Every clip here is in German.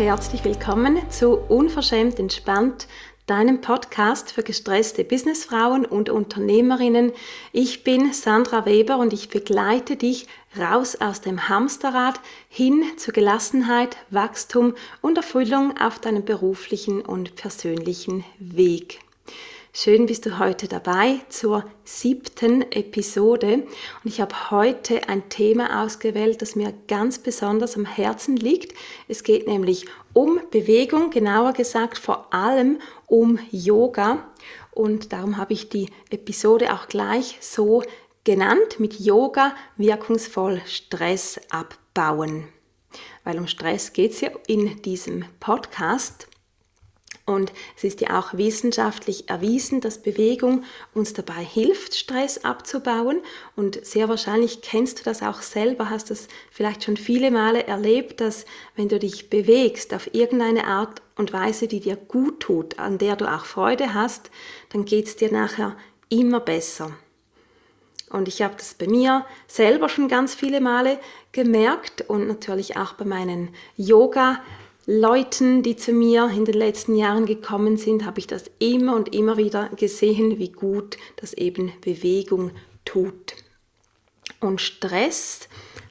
herzlich willkommen zu Unverschämt entspannt, deinem Podcast für gestresste Businessfrauen und Unternehmerinnen. Ich bin Sandra Weber und ich begleite dich raus aus dem Hamsterrad hin zur Gelassenheit, Wachstum und Erfüllung auf deinem beruflichen und persönlichen Weg. Schön bist du heute dabei zur siebten Episode und ich habe heute ein Thema ausgewählt, das mir ganz besonders am Herzen liegt. Es geht nämlich um Bewegung, genauer gesagt vor allem um Yoga und darum habe ich die Episode auch gleich so genannt mit Yoga wirkungsvoll Stress abbauen. Weil um Stress geht es ja in diesem Podcast. Und es ist ja auch wissenschaftlich erwiesen, dass Bewegung uns dabei hilft, Stress abzubauen. Und sehr wahrscheinlich kennst du das auch selber, hast das vielleicht schon viele Male erlebt, dass wenn du dich bewegst auf irgendeine Art und Weise, die dir gut tut, an der du auch Freude hast, dann geht es dir nachher immer besser. Und ich habe das bei mir selber schon ganz viele Male gemerkt und natürlich auch bei meinen Yoga Leuten, die zu mir in den letzten Jahren gekommen sind, habe ich das immer und immer wieder gesehen, wie gut das eben Bewegung tut. Und Stress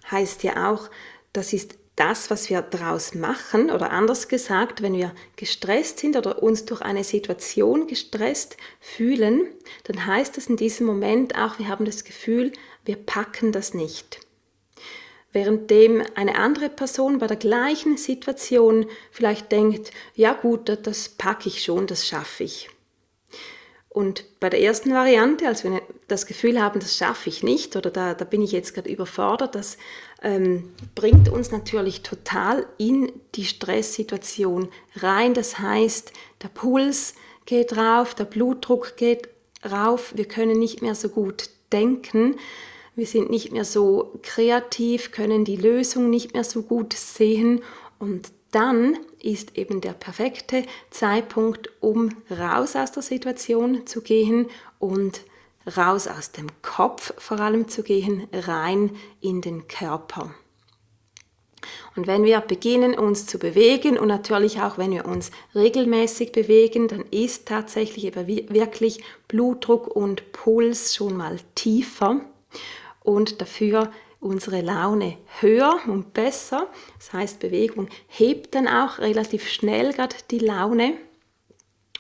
heißt ja auch, das ist das, was wir daraus machen, oder anders gesagt, wenn wir gestresst sind oder uns durch eine Situation gestresst fühlen, dann heißt das in diesem Moment auch, wir haben das Gefühl, wir packen das nicht währenddem eine andere Person bei der gleichen Situation vielleicht denkt, ja gut, das packe ich schon, das schaffe ich. Und bei der ersten Variante, als wir das Gefühl haben, das schaffe ich nicht oder da, da bin ich jetzt gerade überfordert, das ähm, bringt uns natürlich total in die Stresssituation rein. Das heißt, der Puls geht rauf, der Blutdruck geht rauf, wir können nicht mehr so gut denken. Wir sind nicht mehr so kreativ, können die Lösung nicht mehr so gut sehen und dann ist eben der perfekte Zeitpunkt, um raus aus der Situation zu gehen und raus aus dem Kopf vor allem zu gehen, rein in den Körper. Und wenn wir beginnen, uns zu bewegen und natürlich auch, wenn wir uns regelmäßig bewegen, dann ist tatsächlich wirklich Blutdruck und Puls schon mal tiefer und dafür unsere Laune höher und besser. Das heißt, Bewegung hebt dann auch relativ schnell gerade die Laune.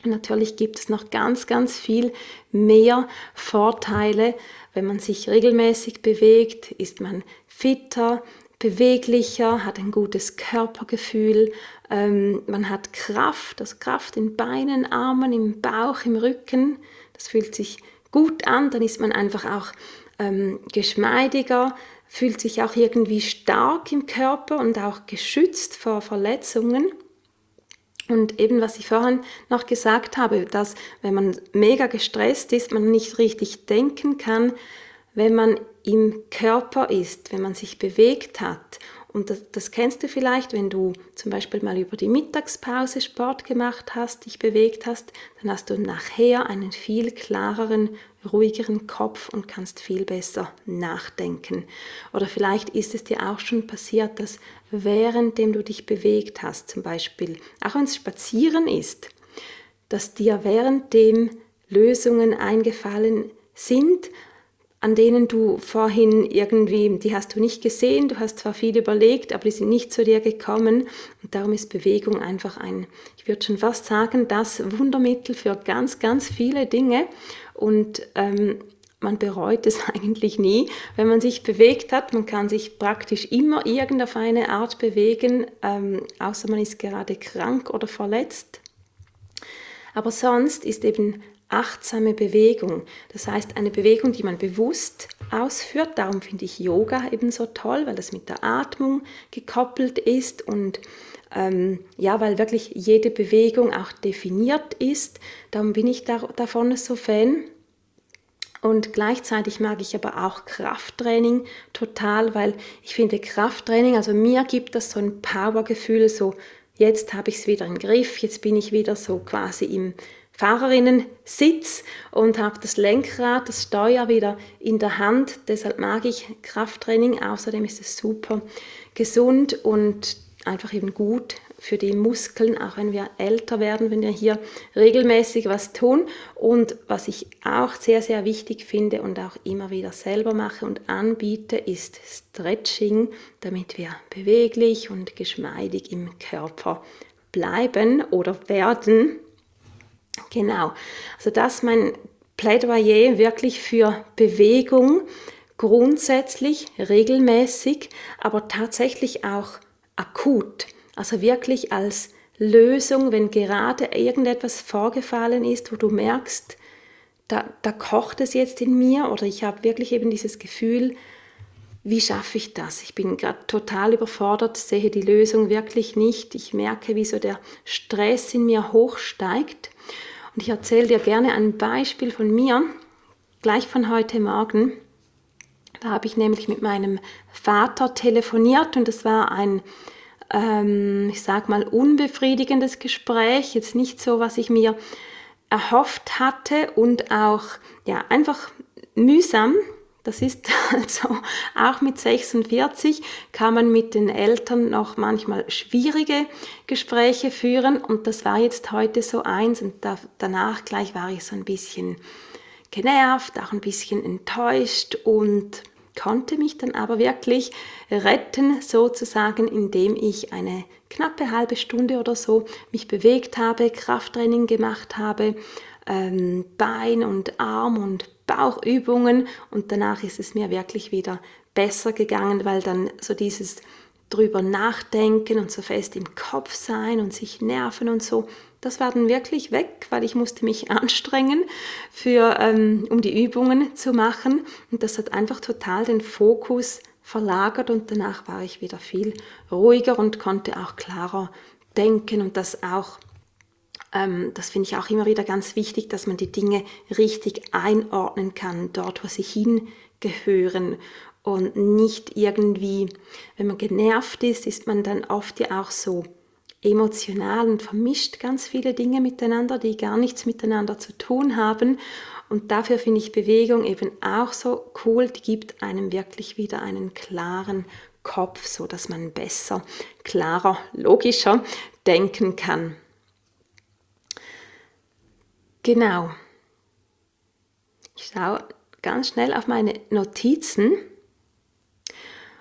Und natürlich gibt es noch ganz, ganz viel mehr Vorteile. Wenn man sich regelmäßig bewegt, ist man fitter, beweglicher, hat ein gutes Körpergefühl, ähm, man hat Kraft, also Kraft in Beinen, Armen, im Bauch, im Rücken. Das fühlt sich gut an, dann ist man einfach auch ähm, geschmeidiger, fühlt sich auch irgendwie stark im Körper und auch geschützt vor Verletzungen. Und eben, was ich vorhin noch gesagt habe, dass wenn man mega gestresst ist, man nicht richtig denken kann, wenn man im Körper ist, wenn man sich bewegt hat und das, das, kennst du vielleicht, wenn du zum Beispiel mal über die Mittagspause Sport gemacht hast, dich bewegt hast, dann hast du nachher einen viel klareren, ruhigeren Kopf und kannst viel besser nachdenken. Oder vielleicht ist es dir auch schon passiert, dass währenddem du dich bewegt hast, zum Beispiel, auch wenn es Spazieren ist, dass dir währenddem Lösungen eingefallen sind, an denen du vorhin irgendwie, die hast du nicht gesehen, du hast zwar viel überlegt, aber die sind nicht zu dir gekommen. Und darum ist Bewegung einfach ein, ich würde schon fast sagen, das Wundermittel für ganz, ganz viele Dinge. Und ähm, man bereut es eigentlich nie, wenn man sich bewegt hat. Man kann sich praktisch immer irgend eine Art bewegen, ähm, außer man ist gerade krank oder verletzt. Aber sonst ist eben achtsame Bewegung. Das heißt, eine Bewegung, die man bewusst ausführt. Darum finde ich Yoga eben so toll, weil das mit der Atmung gekoppelt ist und ähm, ja, weil wirklich jede Bewegung auch definiert ist. Darum bin ich da, davon so Fan. Und gleichzeitig mag ich aber auch Krafttraining total, weil ich finde Krafttraining, also mir gibt das so ein Powergefühl, so jetzt habe ich es wieder im Griff, jetzt bin ich wieder so quasi im Fahrerinnensitz und habe das Lenkrad, das Steuer wieder in der Hand. Deshalb mag ich Krafttraining. Außerdem ist es super gesund und einfach eben gut für die Muskeln, auch wenn wir älter werden, wenn wir hier regelmäßig was tun. Und was ich auch sehr, sehr wichtig finde und auch immer wieder selber mache und anbiete, ist Stretching, damit wir beweglich und geschmeidig im Körper bleiben oder werden. Genau, also das mein Plädoyer wirklich für Bewegung, grundsätzlich, regelmäßig, aber tatsächlich auch akut. Also wirklich als Lösung, wenn gerade irgendetwas vorgefallen ist, wo du merkst, da, da kocht es jetzt in mir oder ich habe wirklich eben dieses Gefühl, wie schaffe ich das? Ich bin gerade total überfordert, sehe die Lösung wirklich nicht. Ich merke, wie so der Stress in mir hochsteigt. Und ich erzähle dir gerne ein Beispiel von mir, gleich von heute Morgen. Da habe ich nämlich mit meinem Vater telefoniert und es war ein, ähm, ich sag mal, unbefriedigendes Gespräch. Jetzt nicht so, was ich mir erhofft hatte und auch ja einfach mühsam. Das ist also auch mit 46 kann man mit den Eltern noch manchmal schwierige Gespräche führen. Und das war jetzt heute so eins. Und da, danach gleich war ich so ein bisschen genervt, auch ein bisschen enttäuscht und konnte mich dann aber wirklich retten, sozusagen, indem ich eine knappe halbe Stunde oder so mich bewegt habe, Krafttraining gemacht habe, ähm, Bein und Arm und Bauchübungen und danach ist es mir wirklich wieder besser gegangen, weil dann so dieses drüber nachdenken und so fest im Kopf sein und sich nerven und so, das war dann wirklich weg, weil ich musste mich anstrengen, für, ähm, um die Übungen zu machen. Und das hat einfach total den Fokus verlagert und danach war ich wieder viel ruhiger und konnte auch klarer denken und das auch, ähm, das finde ich auch immer wieder ganz wichtig, dass man die Dinge richtig einordnen kann, dort, wo sie hingehören und nicht irgendwie, wenn man genervt ist, ist man dann oft ja auch so emotional und vermischt ganz viele Dinge miteinander, die gar nichts miteinander zu tun haben. Und dafür finde ich Bewegung eben auch so cool, die gibt einem wirklich wieder einen klaren Kopf, so dass man besser, klarer, logischer denken kann. Genau. Ich schaue ganz schnell auf meine Notizen.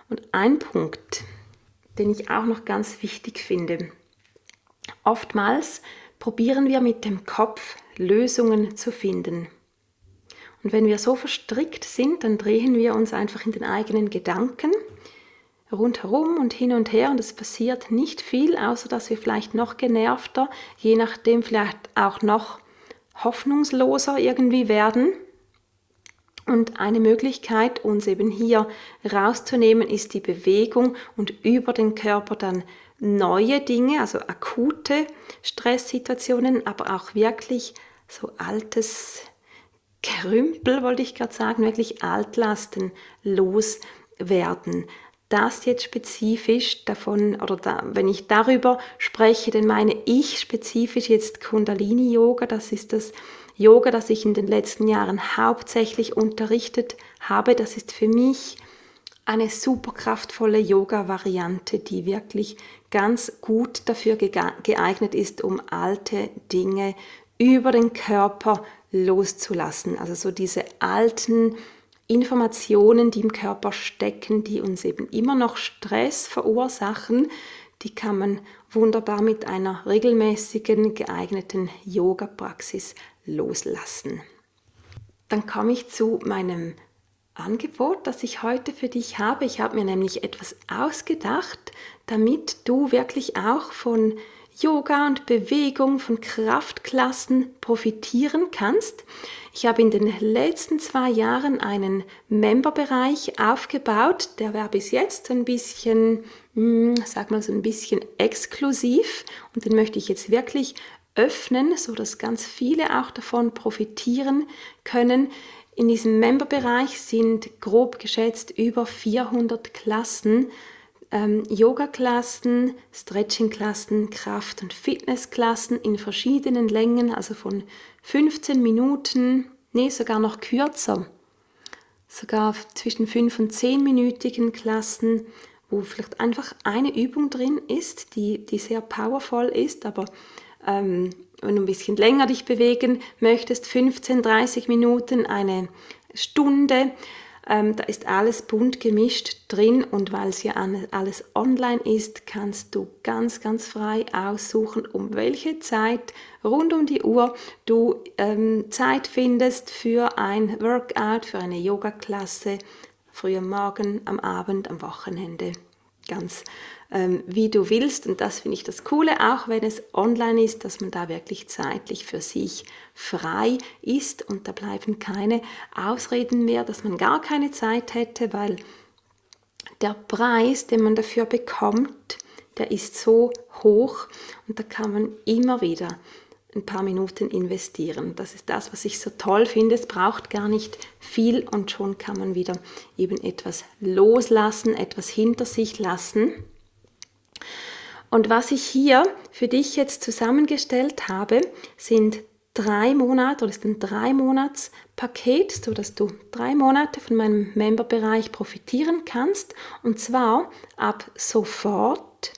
Und ein Punkt, den ich auch noch ganz wichtig finde, Oftmals probieren wir mit dem Kopf Lösungen zu finden. Und wenn wir so verstrickt sind, dann drehen wir uns einfach in den eigenen Gedanken rundherum und hin und her und es passiert nicht viel, außer dass wir vielleicht noch genervter, je nachdem vielleicht auch noch hoffnungsloser irgendwie werden. Und eine Möglichkeit, uns eben hier rauszunehmen, ist die Bewegung und über den Körper dann neue Dinge, also akute Stresssituationen, aber auch wirklich so altes Gerümpel, wollte ich gerade sagen, wirklich Altlasten loswerden. Das jetzt spezifisch davon, oder da, wenn ich darüber spreche, dann meine ich spezifisch jetzt Kundalini-Yoga. Das ist das Yoga, das ich in den letzten Jahren hauptsächlich unterrichtet habe. Das ist für mich eine super kraftvolle Yoga-Variante, die wirklich ganz gut dafür geeignet ist, um alte Dinge über den Körper loszulassen. Also so diese alten Informationen, die im Körper stecken, die uns eben immer noch Stress verursachen, die kann man wunderbar mit einer regelmäßigen, geeigneten Yoga-Praxis loslassen. Dann komme ich zu meinem Angebot, das ich heute für dich habe. Ich habe mir nämlich etwas ausgedacht, damit du wirklich auch von Yoga und Bewegung, von Kraftklassen profitieren kannst. Ich habe in den letzten zwei Jahren einen Memberbereich aufgebaut. Der war bis jetzt ein bisschen, hm, sag mal so ein bisschen exklusiv und den möchte ich jetzt wirklich öffnen, so dass ganz viele auch davon profitieren können. In diesem Memberbereich sind grob geschätzt über 400 Klassen, ähm, Yoga-Klassen, Stretching-Klassen, Kraft- und Fitness-Klassen in verschiedenen Längen, also von 15 Minuten, nee, sogar noch kürzer, sogar zwischen 5 und 10-minütigen Klassen, wo vielleicht einfach eine Übung drin ist, die, die sehr powerful ist, aber ähm, wenn du ein bisschen länger dich bewegen möchtest, 15, 30 Minuten, eine Stunde, ähm, da ist alles bunt gemischt drin und weil es ja alles online ist, kannst du ganz, ganz frei aussuchen, um welche Zeit rund um die Uhr du ähm, Zeit findest für ein Workout, für eine Yoga-Klasse, früh am Morgen, am Abend, am Wochenende. Ganz ähm, wie du willst. Und das finde ich das Coole, auch wenn es online ist, dass man da wirklich zeitlich für sich frei ist und da bleiben keine Ausreden mehr, dass man gar keine Zeit hätte, weil der Preis, den man dafür bekommt, der ist so hoch und da kann man immer wieder ein paar Minuten investieren. Das ist das, was ich so toll finde. Es braucht gar nicht viel und schon kann man wieder eben etwas loslassen, etwas hinter sich lassen. Und was ich hier für dich jetzt zusammengestellt habe, sind drei Monate oder ist ein drei Monats Paket, so dass du drei Monate von meinem Memberbereich profitieren kannst und zwar ab sofort.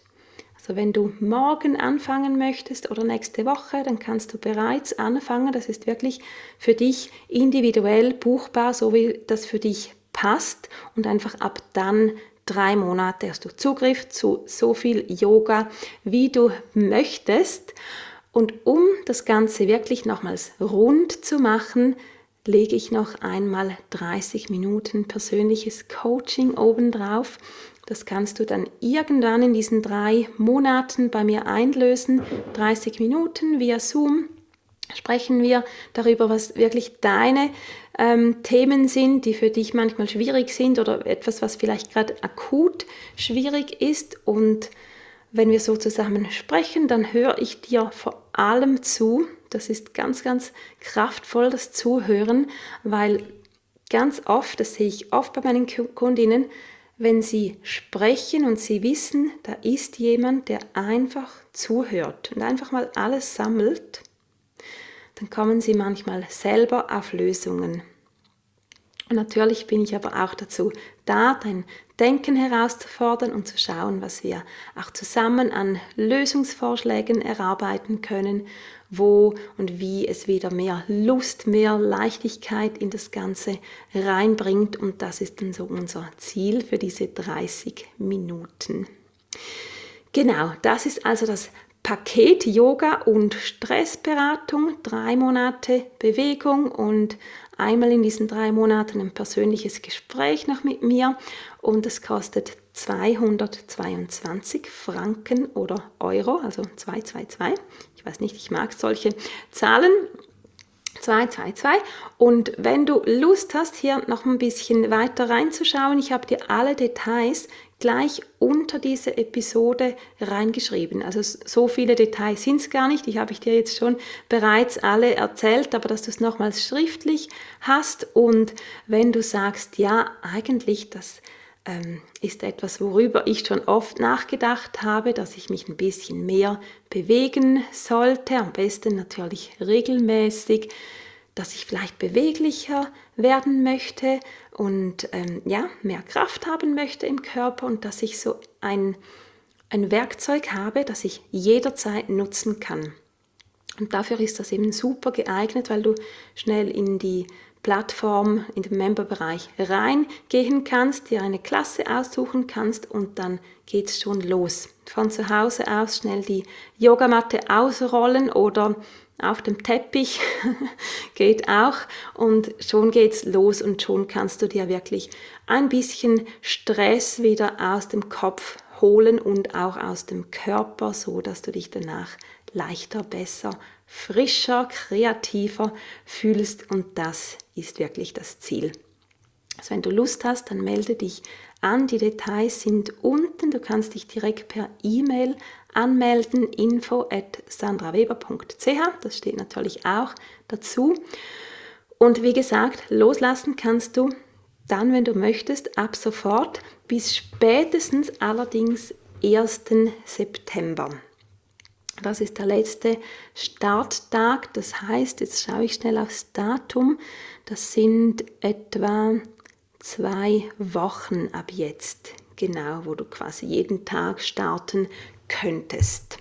Also wenn du morgen anfangen möchtest oder nächste Woche, dann kannst du bereits anfangen. Das ist wirklich für dich individuell buchbar, so wie das für dich passt und einfach ab dann drei Monate hast du Zugriff zu so viel Yoga, wie du möchtest. Und um das Ganze wirklich nochmals rund zu machen, lege ich noch einmal 30 Minuten persönliches Coaching obendrauf. Das kannst du dann irgendwann in diesen drei Monaten bei mir einlösen. 30 Minuten via Zoom sprechen wir darüber, was wirklich deine ähm, Themen sind, die für dich manchmal schwierig sind oder etwas, was vielleicht gerade akut schwierig ist. Und wenn wir so zusammen sprechen, dann höre ich dir vor allem zu. Das ist ganz, ganz kraftvoll, das Zuhören, weil ganz oft, das sehe ich oft bei meinen Kundinnen, wenn sie sprechen und sie wissen, da ist jemand, der einfach zuhört und einfach mal alles sammelt dann kommen sie manchmal selber auf Lösungen. Und natürlich bin ich aber auch dazu da, dein Denken herauszufordern und zu schauen, was wir auch zusammen an Lösungsvorschlägen erarbeiten können, wo und wie es wieder mehr Lust, mehr Leichtigkeit in das Ganze reinbringt. Und das ist dann so unser Ziel für diese 30 Minuten. Genau, das ist also das Paket Yoga und Stressberatung, drei Monate Bewegung und einmal in diesen drei Monaten ein persönliches Gespräch noch mit mir und es kostet 222 Franken oder Euro, also 222. Ich weiß nicht, ich mag solche Zahlen. 222. Und wenn du Lust hast, hier noch ein bisschen weiter reinzuschauen, ich habe dir alle Details gleich unter diese Episode reingeschrieben. Also so viele Details sind es gar nicht. Die habe ich dir jetzt schon bereits alle erzählt, aber dass du es nochmals schriftlich hast und wenn du sagst, ja, eigentlich das ähm, ist etwas, worüber ich schon oft nachgedacht habe, dass ich mich ein bisschen mehr bewegen sollte, am besten natürlich regelmäßig, dass ich vielleicht beweglicher werden möchte und ähm, ja, mehr Kraft haben möchte im Körper und dass ich so ein, ein Werkzeug habe, das ich jederzeit nutzen kann. Und dafür ist das eben super geeignet, weil du schnell in die Plattform, in den Memberbereich reingehen kannst, dir eine Klasse aussuchen kannst und dann geht es schon los. Von zu Hause aus schnell die Yogamatte ausrollen oder auf dem Teppich geht auch und schon geht's los und schon kannst du dir wirklich ein bisschen Stress wieder aus dem Kopf holen und auch aus dem Körper, so dass du dich danach leichter, besser, frischer, kreativer fühlst und das ist wirklich das Ziel. Also wenn du Lust hast, dann melde dich an. Die Details sind unten. Du kannst dich direkt per E-Mail anmelden, info at sandraweber.ch, das steht natürlich auch dazu. Und wie gesagt, loslassen kannst du dann, wenn du möchtest, ab sofort bis spätestens allerdings 1. September. Das ist der letzte Starttag. Das heißt, jetzt schaue ich schnell aufs Datum. Das sind etwa zwei Wochen ab jetzt. genau, wo du quasi jeden Tag starten könntest.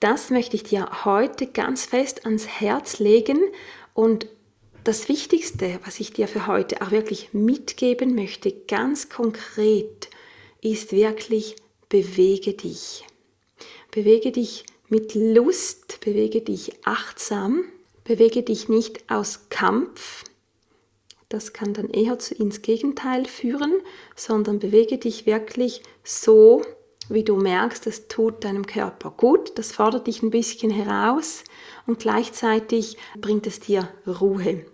Das möchte ich dir heute ganz fest ans Herz legen und das Wichtigste, was ich dir für heute auch wirklich mitgeben möchte, ganz konkret, ist wirklich bewege dich. Bewege dich mit Lust, bewege dich achtsam, bewege dich nicht aus Kampf. Das kann dann eher zu, ins Gegenteil führen, sondern bewege dich wirklich so, wie du merkst, es tut deinem Körper gut, das fordert dich ein bisschen heraus und gleichzeitig bringt es dir Ruhe.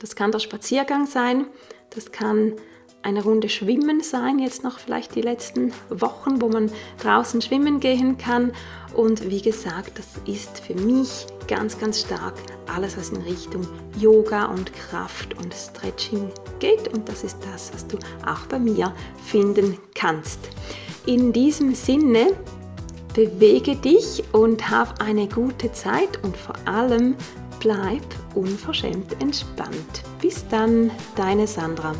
Das kann der Spaziergang sein, das kann eine Runde Schwimmen sein, jetzt noch vielleicht die letzten Wochen, wo man draußen schwimmen gehen kann. Und wie gesagt, das ist für mich ganz, ganz stark alles, was in Richtung Yoga und Kraft und Stretching geht. Und das ist das, was du auch bei mir finden kannst. In diesem Sinne, bewege dich und hab eine gute Zeit und vor allem bleib unverschämt entspannt. Bis dann, deine Sandra.